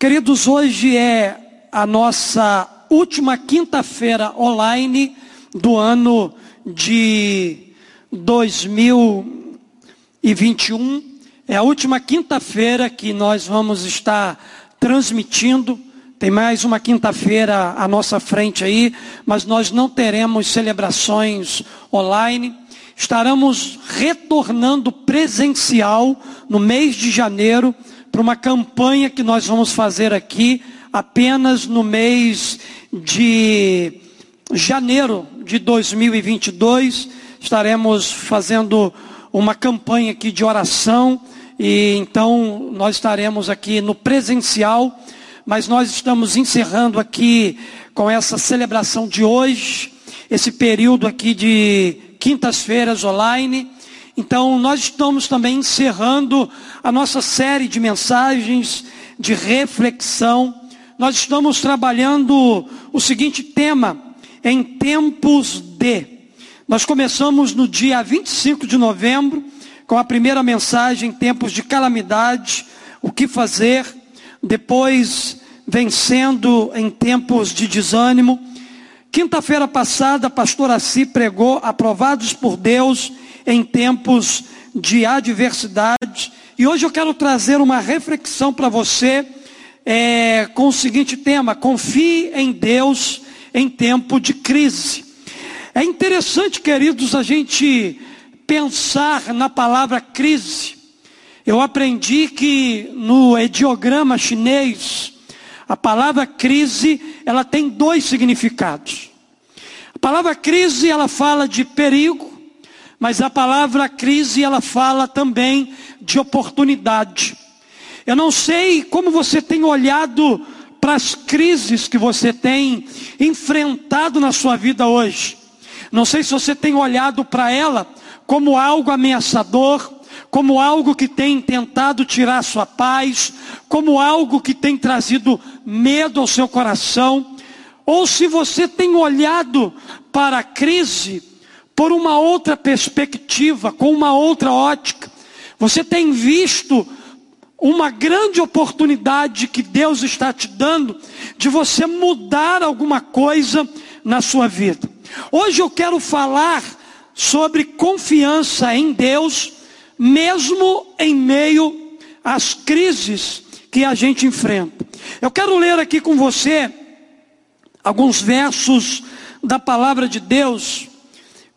Queridos, hoje é a nossa última quinta-feira online do ano de 2021. É a última quinta-feira que nós vamos estar transmitindo. Tem mais uma quinta-feira à nossa frente aí, mas nós não teremos celebrações online. Estaremos retornando presencial no mês de janeiro para uma campanha que nós vamos fazer aqui apenas no mês de janeiro de 2022. Estaremos fazendo uma campanha aqui de oração e então nós estaremos aqui no presencial, mas nós estamos encerrando aqui com essa celebração de hoje, esse período aqui de quintas-feiras online então, nós estamos também encerrando a nossa série de mensagens de reflexão. Nós estamos trabalhando o seguinte tema, em tempos de. Nós começamos no dia 25 de novembro, com a primeira mensagem, tempos de calamidade, o que fazer. Depois, vencendo em tempos de desânimo. Quinta-feira passada, a pastora Si pregou, aprovados por Deus em tempos de adversidade. E hoje eu quero trazer uma reflexão para você é, com o seguinte tema: confie em Deus em tempo de crise. É interessante, queridos, a gente pensar na palavra crise. Eu aprendi que no ideograma chinês, a palavra crise, ela tem dois significados. A palavra crise, ela fala de perigo, mas a palavra crise ela fala também de oportunidade. Eu não sei como você tem olhado para as crises que você tem enfrentado na sua vida hoje. Não sei se você tem olhado para ela como algo ameaçador, como algo que tem tentado tirar sua paz, como algo que tem trazido medo ao seu coração, ou se você tem olhado para a crise por uma outra perspectiva, com uma outra ótica. Você tem visto uma grande oportunidade que Deus está te dando de você mudar alguma coisa na sua vida. Hoje eu quero falar sobre confiança em Deus, mesmo em meio às crises que a gente enfrenta. Eu quero ler aqui com você alguns versos da palavra de Deus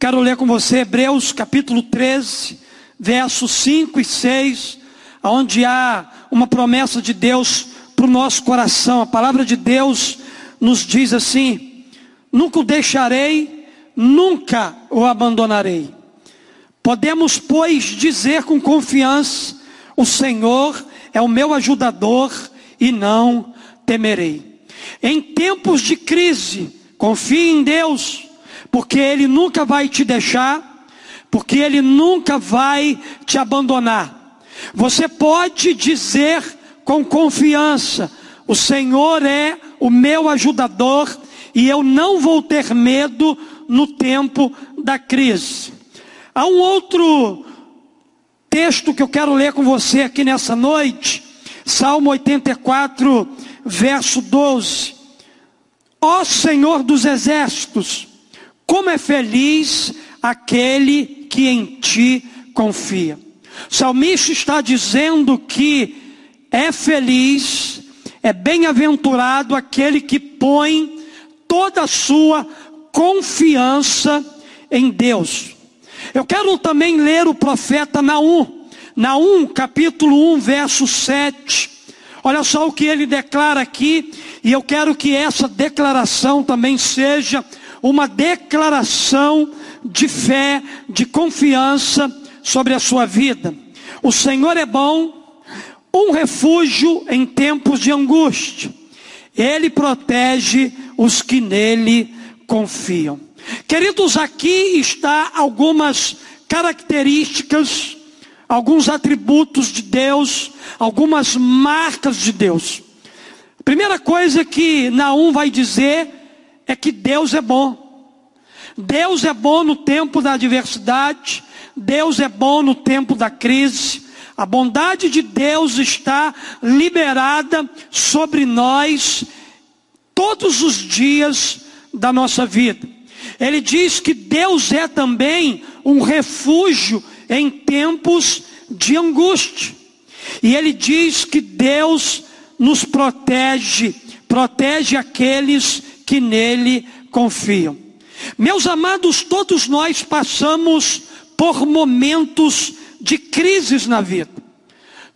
Quero ler com você Hebreus capítulo 13, versos 5 e 6, onde há uma promessa de Deus para o nosso coração. A palavra de Deus nos diz assim: Nunca o deixarei, nunca o abandonarei. Podemos, pois, dizer com confiança: O Senhor é o meu ajudador e não temerei. Em tempos de crise, confie em Deus porque Ele nunca vai te deixar, porque Ele nunca vai te abandonar. Você pode dizer com confiança: O Senhor é o meu ajudador e eu não vou ter medo no tempo da crise. Há um outro texto que eu quero ler com você aqui nessa noite, Salmo 84, verso 12. Ó Senhor dos exércitos, como é feliz aquele que em ti confia. O salmista está dizendo que é feliz, é bem-aventurado aquele que põe toda a sua confiança em Deus. Eu quero também ler o profeta Naum, Naum capítulo 1, verso 7. Olha só o que ele declara aqui, e eu quero que essa declaração também seja uma declaração de fé, de confiança sobre a sua vida. O Senhor é bom, um refúgio em tempos de angústia. Ele protege os que nele confiam. Queridos, aqui está algumas características, alguns atributos de Deus, algumas marcas de Deus. Primeira coisa que Naum vai dizer é que Deus é bom. Deus é bom no tempo da adversidade, Deus é bom no tempo da crise. A bondade de Deus está liberada sobre nós todos os dias da nossa vida. Ele diz que Deus é também um refúgio em tempos de angústia. E ele diz que Deus nos protege, protege aqueles que nele confiam. Meus amados, todos nós passamos por momentos de crises na vida.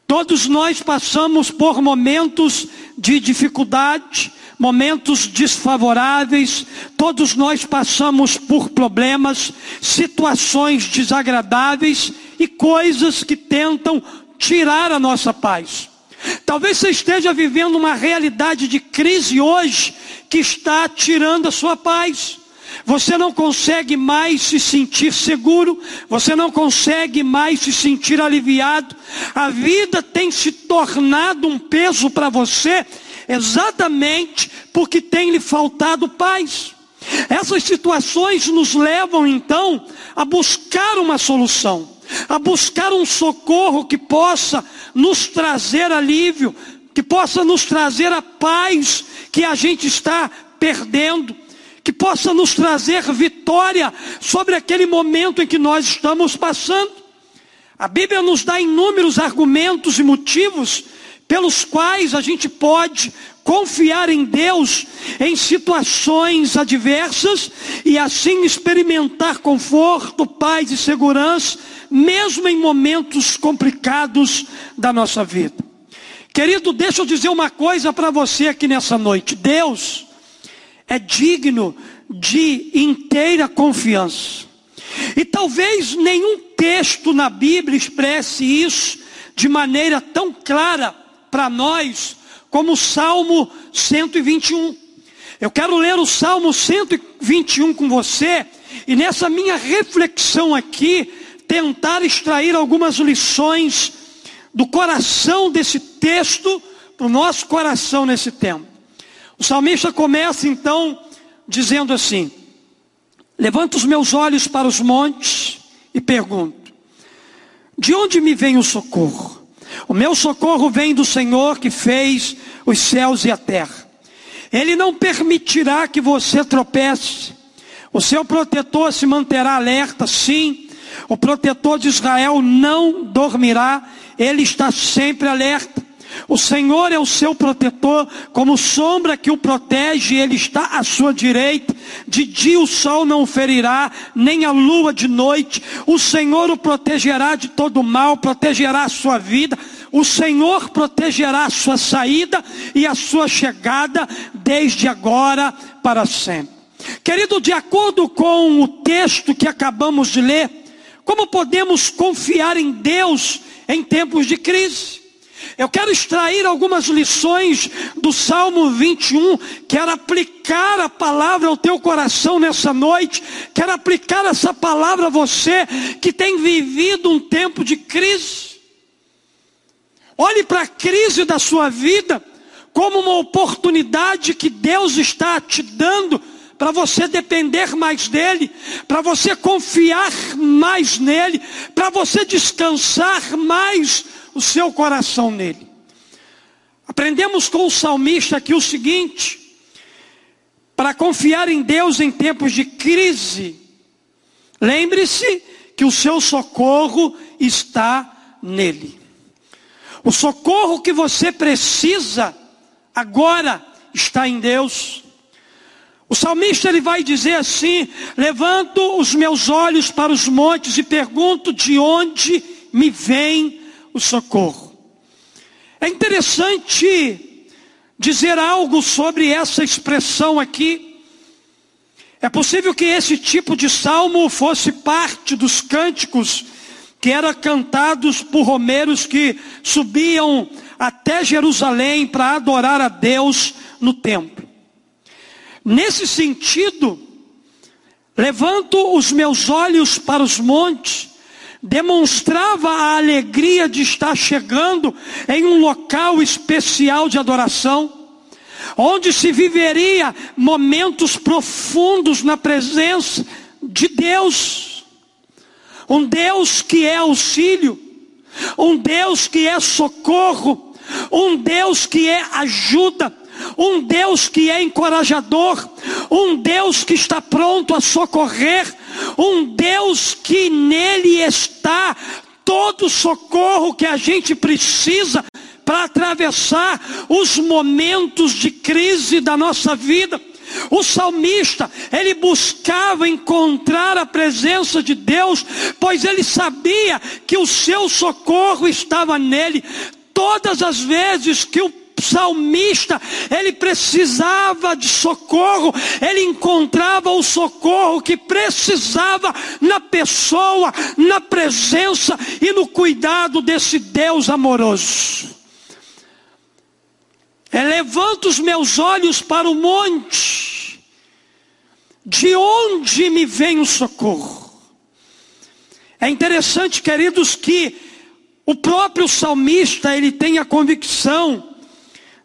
Todos nós passamos por momentos de dificuldade, momentos desfavoráveis, todos nós passamos por problemas, situações desagradáveis e coisas que tentam tirar a nossa paz. Talvez você esteja vivendo uma realidade de crise hoje que está tirando a sua paz. Você não consegue mais se sentir seguro, você não consegue mais se sentir aliviado. A vida tem se tornado um peso para você exatamente porque tem lhe faltado paz. Essas situações nos levam então a buscar uma solução, a buscar um socorro que possa nos trazer alívio, que possa nos trazer a paz que a gente está perdendo, que possa nos trazer vitória sobre aquele momento em que nós estamos passando. A Bíblia nos dá inúmeros argumentos e motivos pelos quais a gente pode confiar em Deus em situações adversas e assim experimentar conforto, paz e segurança, mesmo em momentos complicados da nossa vida. Querido, deixa eu dizer uma coisa para você aqui nessa noite: Deus é digno de inteira confiança. E talvez nenhum texto na Bíblia expresse isso de maneira tão clara para nós como o Salmo 121. Eu quero ler o Salmo 121 com você e nessa minha reflexão aqui tentar extrair algumas lições do coração desse texto para o nosso coração nesse tempo. O salmista começa então dizendo assim: Levanto os meus olhos para os montes e pergunto: De onde me vem o socorro? O meu socorro vem do Senhor que fez os céus e a terra. Ele não permitirá que você tropece. O seu protetor se manterá alerta, sim. O protetor de Israel não dormirá, ele está sempre alerta. O Senhor é o seu protetor, como sombra que o protege, ele está à sua direita. De dia o sol não ferirá, nem a lua de noite. O Senhor o protegerá de todo mal, protegerá a sua vida. O Senhor protegerá a sua saída e a sua chegada, desde agora para sempre. Querido, de acordo com o texto que acabamos de ler, como podemos confiar em Deus em tempos de crise? Eu quero extrair algumas lições do Salmo 21, quero aplicar a palavra ao teu coração nessa noite, quero aplicar essa palavra a você que tem vivido um tempo de crise. Olhe para a crise da sua vida como uma oportunidade que Deus está te dando para você depender mais dele, para você confiar mais nele, para você descansar mais o seu coração nele. Aprendemos com o salmista aqui o seguinte: para confiar em Deus em tempos de crise, lembre-se que o seu socorro está nele. O socorro que você precisa agora está em Deus. O salmista ele vai dizer assim: Levanto os meus olhos para os montes e pergunto de onde me vem o socorro. É interessante dizer algo sobre essa expressão aqui. É possível que esse tipo de salmo fosse parte dos cânticos que eram cantados por romeros que subiam até Jerusalém para adorar a Deus no templo. Nesse sentido, levanto os meus olhos para os montes, demonstrava a alegria de estar chegando em um local especial de adoração, onde se viveria momentos profundos na presença de Deus, um Deus que é auxílio, um Deus que é socorro, um Deus que é ajuda, um Deus que é encorajador, um Deus que está pronto a socorrer, um Deus que nele está todo socorro que a gente precisa para atravessar os momentos de crise da nossa vida. O salmista, ele buscava encontrar a presença de Deus, pois ele sabia que o seu socorro estava nele. Todas as vezes que o salmista, ele precisava de socorro, ele encontrava o socorro que precisava na pessoa, na presença e no cuidado desse Deus amoroso. Elevanto os meus olhos para o monte, de onde me vem o socorro? É interessante, queridos, que o próprio salmista ele tem a convicção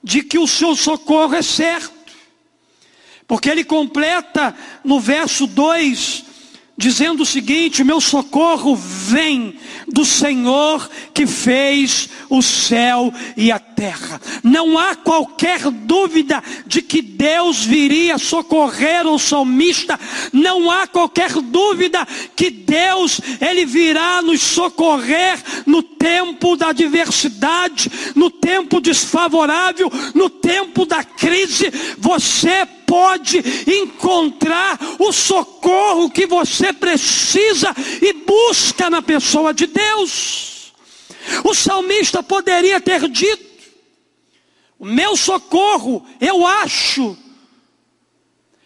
de que o seu socorro é certo, porque ele completa no verso 2 dizendo o seguinte: meu socorro vem do Senhor que fez o céu e a terra. Não há qualquer dúvida de que Deus viria socorrer o salmista. Não há qualquer dúvida que Deus ele virá nos socorrer no tempo da adversidade, no tempo desfavorável, no tempo da crise. Você pode encontrar o socorro que você precisa e busca na pessoa de Deus. O salmista poderia ter dito: O meu socorro, eu acho,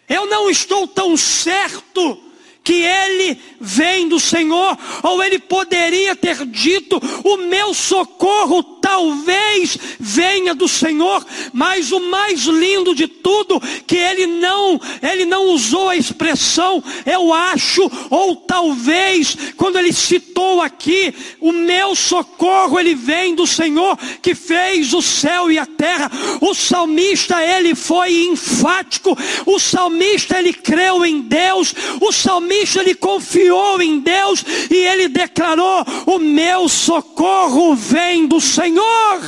eu não estou tão certo que ele vem do Senhor, ou ele poderia ter dito: O meu socorro talvez venha do Senhor, mas o mais lindo de tudo que ele não, ele não usou a expressão eu acho ou talvez, quando ele citou aqui, o meu socorro ele vem do Senhor que fez o céu e a terra. O salmista ele foi enfático, o salmista ele creu em Deus, o salmista ele confiou em Deus e ele declarou: O meu socorro vem do Senhor.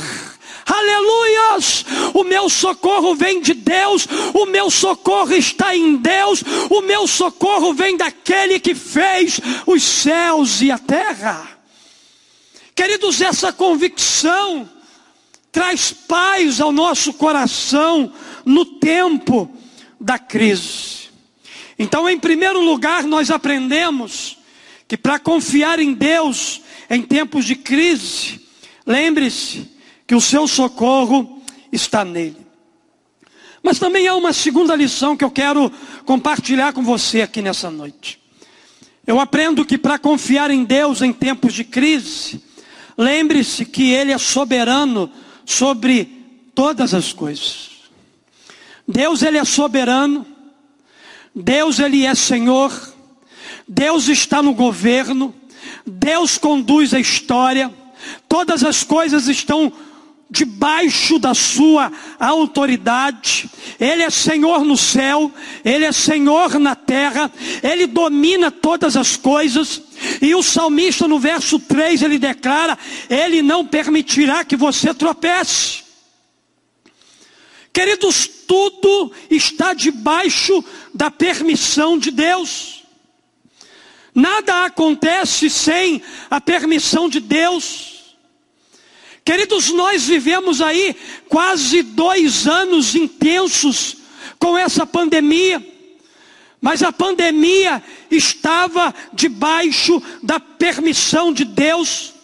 Aleluias! O meu socorro vem de Deus, o meu socorro está em Deus, o meu socorro vem daquele que fez os céus e a terra. Queridos, essa convicção traz paz ao nosso coração no tempo da crise. Então, em primeiro lugar, nós aprendemos que para confiar em Deus em tempos de crise, lembre-se que o seu socorro está nele. Mas também há uma segunda lição que eu quero compartilhar com você aqui nessa noite. Eu aprendo que para confiar em Deus em tempos de crise, lembre-se que Ele é soberano sobre todas as coisas. Deus, Ele é soberano Deus ele é Senhor, Deus está no governo, Deus conduz a história, todas as coisas estão debaixo da sua autoridade. Ele é Senhor no céu, ele é Senhor na terra, ele domina todas as coisas. E o salmista no verso 3 ele declara: Ele não permitirá que você tropece. Queridos, tudo está debaixo da permissão de Deus. Nada acontece sem a permissão de Deus. Queridos, nós vivemos aí quase dois anos intensos com essa pandemia, mas a pandemia estava debaixo da permissão de Deus.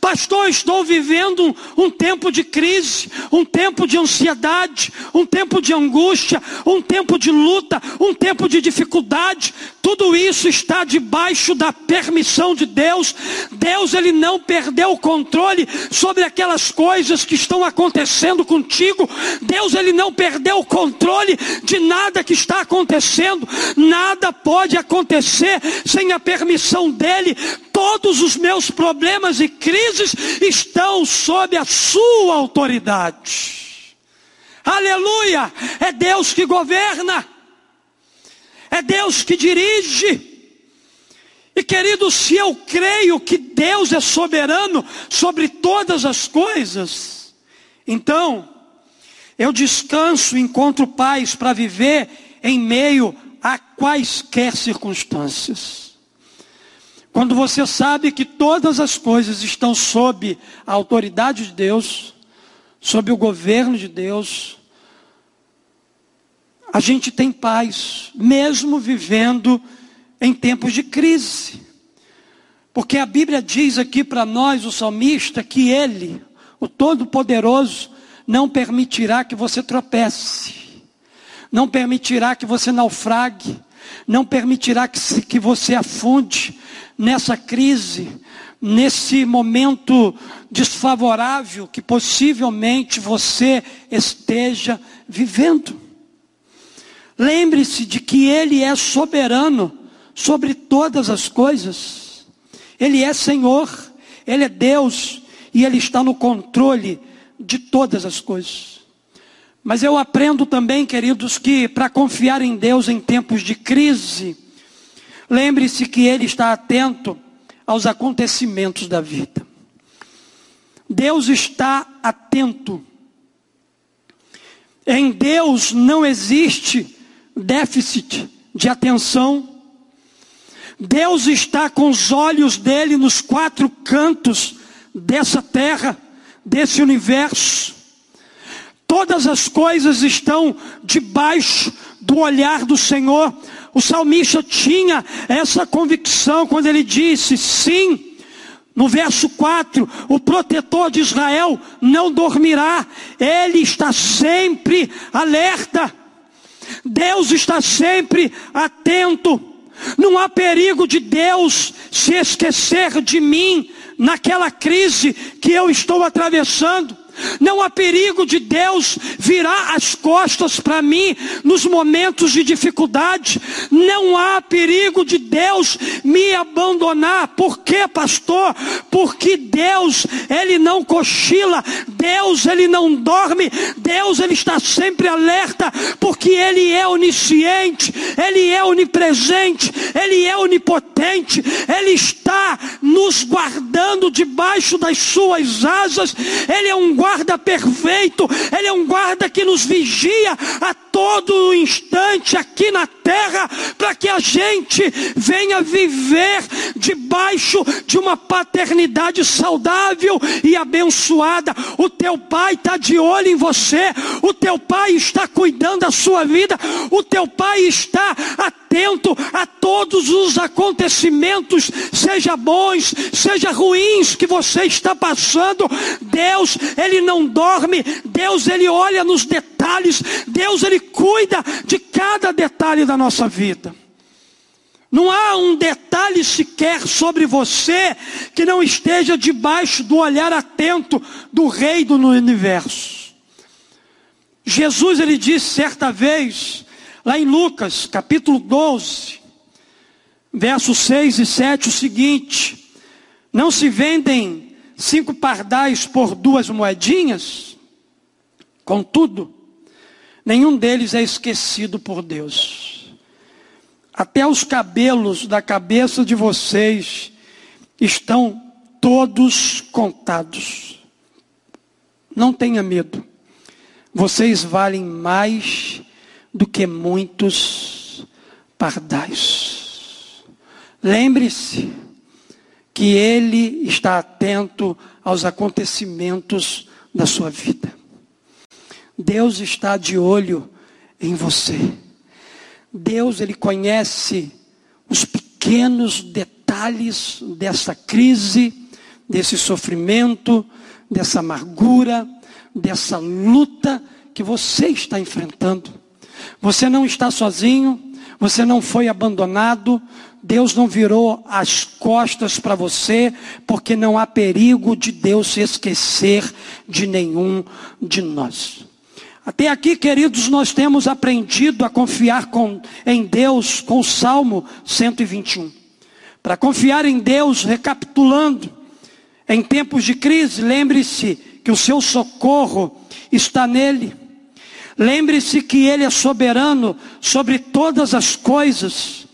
Pastor, estou vivendo um, um, tempo de crise, um tempo de ansiedade, um tempo de angústia, um tempo de luta, um tempo de dificuldade. Tudo isso está debaixo da permissão de Deus. Deus ele não perdeu o controle sobre aquelas coisas que estão acontecendo contigo. Deus ele não perdeu o controle de nada que está acontecendo. Nada pode acontecer sem a permissão dele. Todos os meus problemas e crises estão sob a sua autoridade. Aleluia! É Deus que governa. É Deus que dirige. E querido, se eu creio que Deus é soberano sobre todas as coisas, então eu descanso e encontro paz para viver em meio a quaisquer circunstâncias. Quando você sabe que todas as coisas estão sob a autoridade de Deus, sob o governo de Deus, a gente tem paz, mesmo vivendo em tempos de crise. Porque a Bíblia diz aqui para nós, o salmista, que Ele, o Todo-Poderoso, não permitirá que você tropece, não permitirá que você naufrague, não permitirá que, que você afunde nessa crise, nesse momento desfavorável que possivelmente você esteja vivendo. Lembre-se de que Ele é soberano sobre todas as coisas. Ele é Senhor, Ele é Deus e Ele está no controle de todas as coisas. Mas eu aprendo também, queridos, que para confiar em Deus em tempos de crise, lembre-se que Ele está atento aos acontecimentos da vida. Deus está atento. Em Deus não existe déficit de atenção Deus está com os olhos dele nos quatro cantos dessa terra, desse universo. Todas as coisas estão debaixo do olhar do Senhor. O salmista tinha essa convicção quando ele disse: sim. No verso 4, o protetor de Israel não dormirá, ele está sempre alerta, Deus está sempre atento. Não há perigo de Deus se esquecer de mim naquela crise que eu estou atravessando. Não há perigo de Deus virar as costas para mim nos momentos de dificuldade. Não há perigo de Deus me abandonar. Por quê, pastor? Porque Deus, ele não cochila, Deus, ele não dorme, Deus, ele está sempre alerta, porque ele é onisciente, ele é onipresente, ele é onipotente, ele está nos guardando debaixo das suas asas. Ele é um guarda guarda perfeito, Ele é um guarda que nos vigia a todo instante aqui na terra, para que a gente venha viver debaixo de uma paternidade saudável e abençoada. O teu pai está de olho em você, o teu pai está cuidando da sua vida, o teu pai está atento a todos os acontecimentos, seja bons, seja ruins que você está passando. Deus, Ele não dorme, Deus, Ele olha nos detalhes, Deus, Ele cuida de cada detalhe da nossa vida. Não há um detalhe sequer sobre você que não esteja debaixo do olhar atento do Rei do universo. Jesus ele disse certa vez, lá em Lucas, capítulo 12, versos 6 e 7, o seguinte: Não se vendem cinco pardais por duas moedinhas? Contudo, nenhum deles é esquecido por Deus. Até os cabelos da cabeça de vocês estão todos contados. Não tenha medo. Vocês valem mais do que muitos pardais. Lembre-se que Ele está atento aos acontecimentos da sua vida. Deus está de olho em você. Deus, Ele conhece os pequenos detalhes dessa crise, desse sofrimento, dessa amargura, dessa luta que você está enfrentando. Você não está sozinho, você não foi abandonado, Deus não virou as costas para você, porque não há perigo de Deus se esquecer de nenhum de nós. Até aqui, queridos, nós temos aprendido a confiar com, em Deus com o Salmo 121. Para confiar em Deus, recapitulando, em tempos de crise, lembre-se que o seu socorro está nele. Lembre-se que Ele é soberano sobre todas as coisas.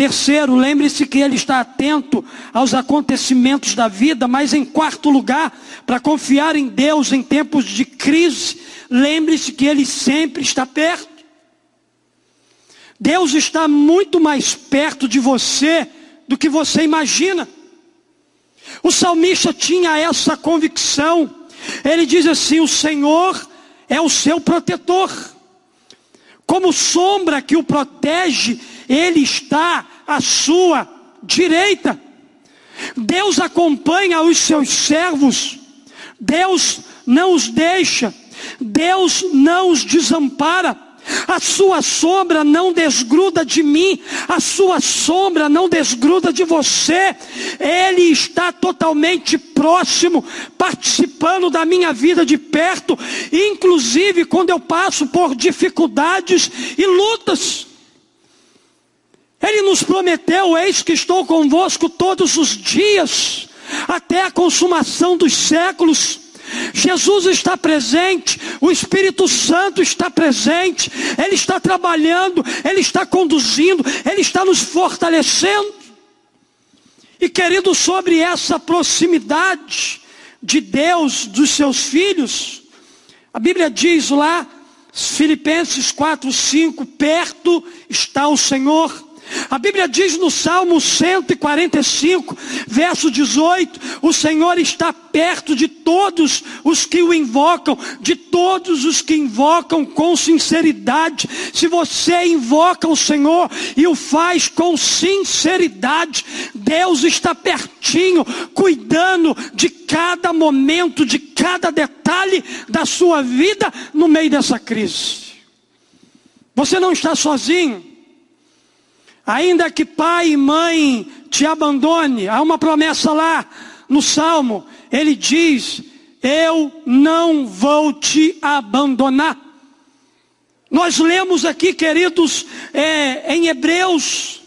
Terceiro, lembre-se que ele está atento aos acontecimentos da vida, mas em quarto lugar, para confiar em Deus em tempos de crise, lembre-se que ele sempre está perto. Deus está muito mais perto de você do que você imagina. O salmista tinha essa convicção. Ele diz assim: O Senhor é o seu protetor. Como sombra que o protege, Ele está à sua direita. Deus acompanha os seus servos. Deus não os deixa. Deus não os desampara. A sua sombra não desgruda de mim, a sua sombra não desgruda de você. Ele está totalmente próximo, participando da minha vida de perto, inclusive quando eu passo por dificuldades e lutas. Ele nos prometeu: Eis que estou convosco todos os dias, até a consumação dos séculos. Jesus está presente, o Espírito Santo está presente, Ele está trabalhando, Ele está conduzindo, Ele está nos fortalecendo. E querido, sobre essa proximidade de Deus, dos seus filhos, a Bíblia diz lá, Filipenses 4, 5, perto está o Senhor a Bíblia diz no Salmo 145, verso 18: O Senhor está perto de todos os que o invocam, de todos os que invocam com sinceridade. Se você invoca o Senhor e o faz com sinceridade, Deus está pertinho, cuidando de cada momento, de cada detalhe da sua vida no meio dessa crise. Você não está sozinho. Ainda que pai e mãe te abandone, há uma promessa lá no Salmo, ele diz: Eu não vou te abandonar. Nós lemos aqui, queridos, é, em Hebreus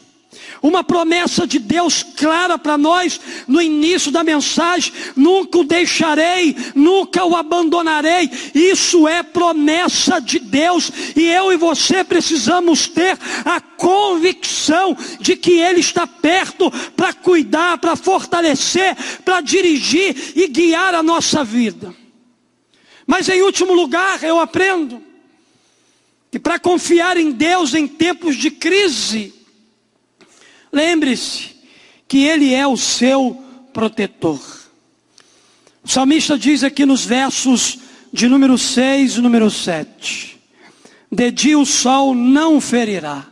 uma promessa de Deus clara para nós no início da mensagem: nunca o deixarei, nunca o abandonarei. Isso é promessa de Deus e eu e você precisamos ter a convicção de que Ele está perto para cuidar, para fortalecer, para dirigir e guiar a nossa vida. Mas em último lugar, eu aprendo que para confiar em Deus em tempos de crise, Lembre-se que Ele é o seu protetor. O salmista diz aqui nos versos de número 6 e número 7: De dia o sol não ferirá,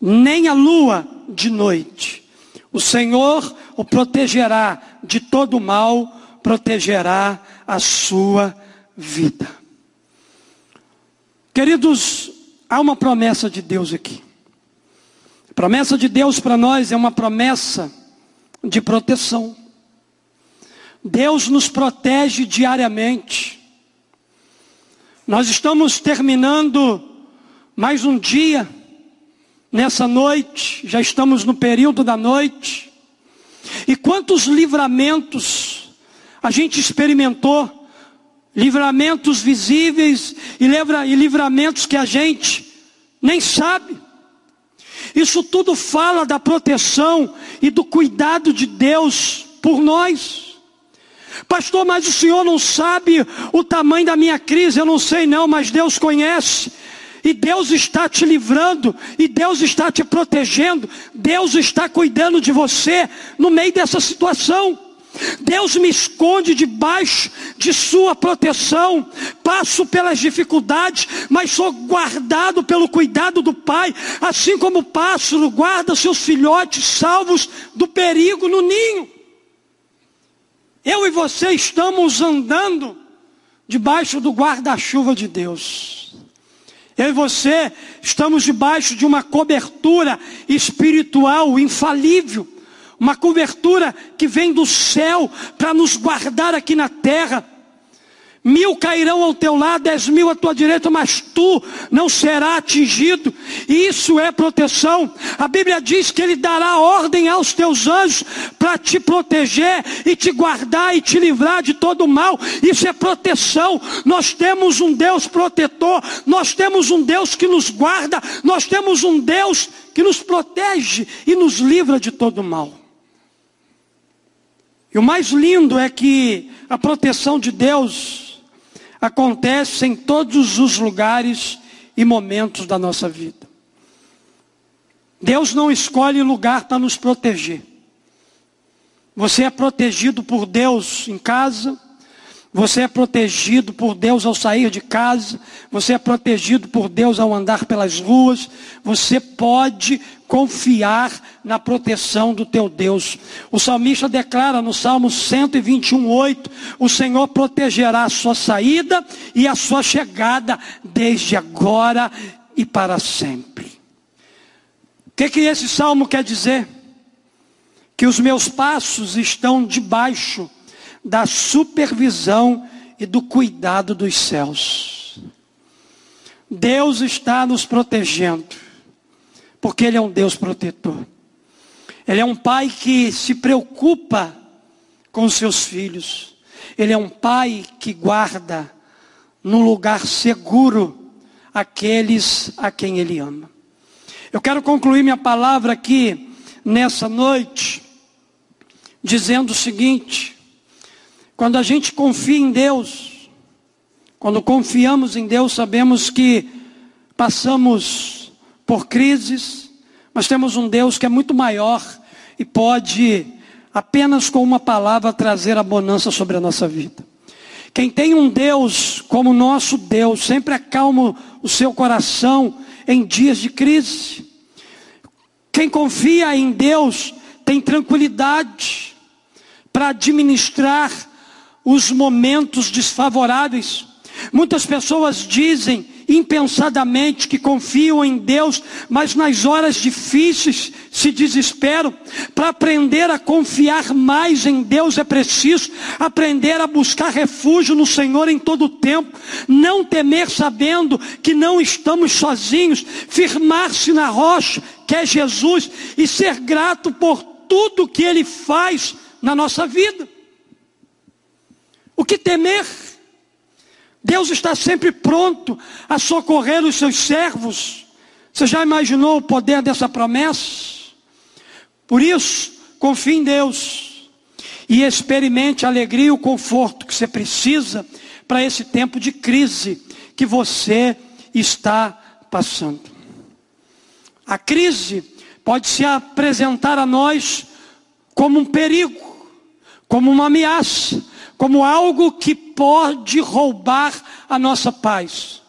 nem a lua de noite. O Senhor o protegerá de todo mal, protegerá a sua vida. Queridos, há uma promessa de Deus aqui. A promessa de Deus para nós é uma promessa de proteção. Deus nos protege diariamente. Nós estamos terminando mais um dia nessa noite, já estamos no período da noite. E quantos livramentos a gente experimentou, livramentos visíveis e livramentos que a gente nem sabe. Isso tudo fala da proteção e do cuidado de Deus por nós. Pastor, mas o senhor não sabe o tamanho da minha crise, eu não sei não, mas Deus conhece. E Deus está te livrando, e Deus está te protegendo, Deus está cuidando de você no meio dessa situação. Deus me esconde debaixo de Sua proteção. Passo pelas dificuldades, mas sou guardado pelo cuidado do Pai, assim como o pássaro guarda seus filhotes salvos do perigo no ninho. Eu e você estamos andando debaixo do guarda-chuva de Deus. Eu e você estamos debaixo de uma cobertura espiritual infalível uma cobertura que vem do céu para nos guardar aqui na terra. Mil cairão ao teu lado, dez mil à tua direita, mas tu não será atingido. Isso é proteção. A Bíblia diz que Ele dará ordem aos teus anjos para te proteger e te guardar e te livrar de todo mal. Isso é proteção. Nós temos um Deus protetor, nós temos um Deus que nos guarda, nós temos um Deus que nos protege e nos livra de todo mal. E o mais lindo é que a proteção de Deus acontece em todos os lugares e momentos da nossa vida. Deus não escolhe lugar para nos proteger. Você é protegido por Deus em casa, você é protegido por Deus ao sair de casa, você é protegido por Deus ao andar pelas ruas, você pode confiar na proteção do teu Deus. O salmista declara no Salmo 121:8, o Senhor protegerá a sua saída e a sua chegada desde agora e para sempre. O que que esse salmo quer dizer? Que os meus passos estão debaixo da supervisão e do cuidado dos céus. Deus está nos protegendo, porque Ele é um Deus protetor. Ele é um pai que se preocupa com seus filhos. Ele é um pai que guarda num lugar seguro aqueles a quem Ele ama. Eu quero concluir minha palavra aqui nessa noite, dizendo o seguinte: quando a gente confia em Deus, quando confiamos em Deus, sabemos que passamos por crises, mas temos um Deus que é muito maior e pode, apenas com uma palavra, trazer a bonança sobre a nossa vida. Quem tem um Deus como nosso Deus, sempre acalma o seu coração em dias de crise. Quem confia em Deus tem tranquilidade para administrar os momentos desfavoráveis. Muitas pessoas dizem impensadamente que confiam em Deus, mas nas horas difíceis se desesperam. Para aprender a confiar mais em Deus é preciso aprender a buscar refúgio no Senhor em todo o tempo, não temer sabendo que não estamos sozinhos, firmar-se na rocha que é Jesus e ser grato por tudo que Ele faz na nossa vida. O que temer? Deus está sempre pronto a socorrer os seus servos. Você já imaginou o poder dessa promessa? Por isso, confie em Deus e experimente a alegria e o conforto que você precisa para esse tempo de crise que você está passando. A crise pode se apresentar a nós como um perigo, como uma ameaça, como algo que pode roubar a nossa paz.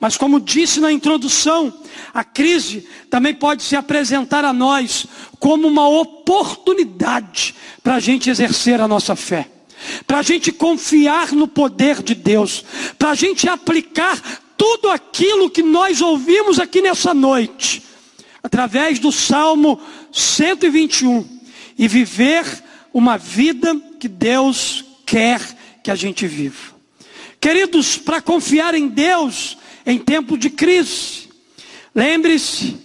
Mas, como disse na introdução, a crise também pode se apresentar a nós como uma oportunidade para a gente exercer a nossa fé, para a gente confiar no poder de Deus, para a gente aplicar tudo aquilo que nós ouvimos aqui nessa noite, através do Salmo 121, e viver uma vida que Deus quer que a gente viva. Queridos, para confiar em Deus em tempo de crise, lembre-se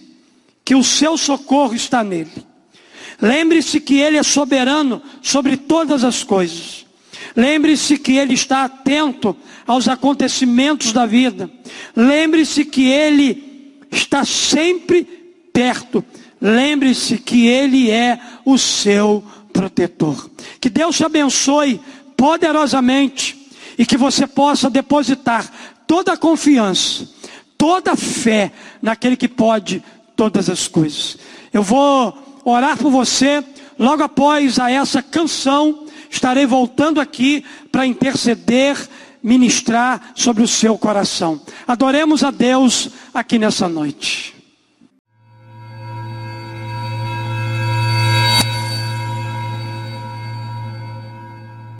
que o seu socorro está nele. Lembre-se que ele é soberano sobre todas as coisas. Lembre-se que ele está atento aos acontecimentos da vida. Lembre-se que ele está sempre perto. Lembre-se que ele é o seu protetor. Que Deus te abençoe poderosamente e que você possa depositar toda a confiança, toda a fé naquele que pode todas as coisas. Eu vou orar por você logo após a essa canção. Estarei voltando aqui para interceder, ministrar sobre o seu coração. Adoremos a Deus aqui nessa noite.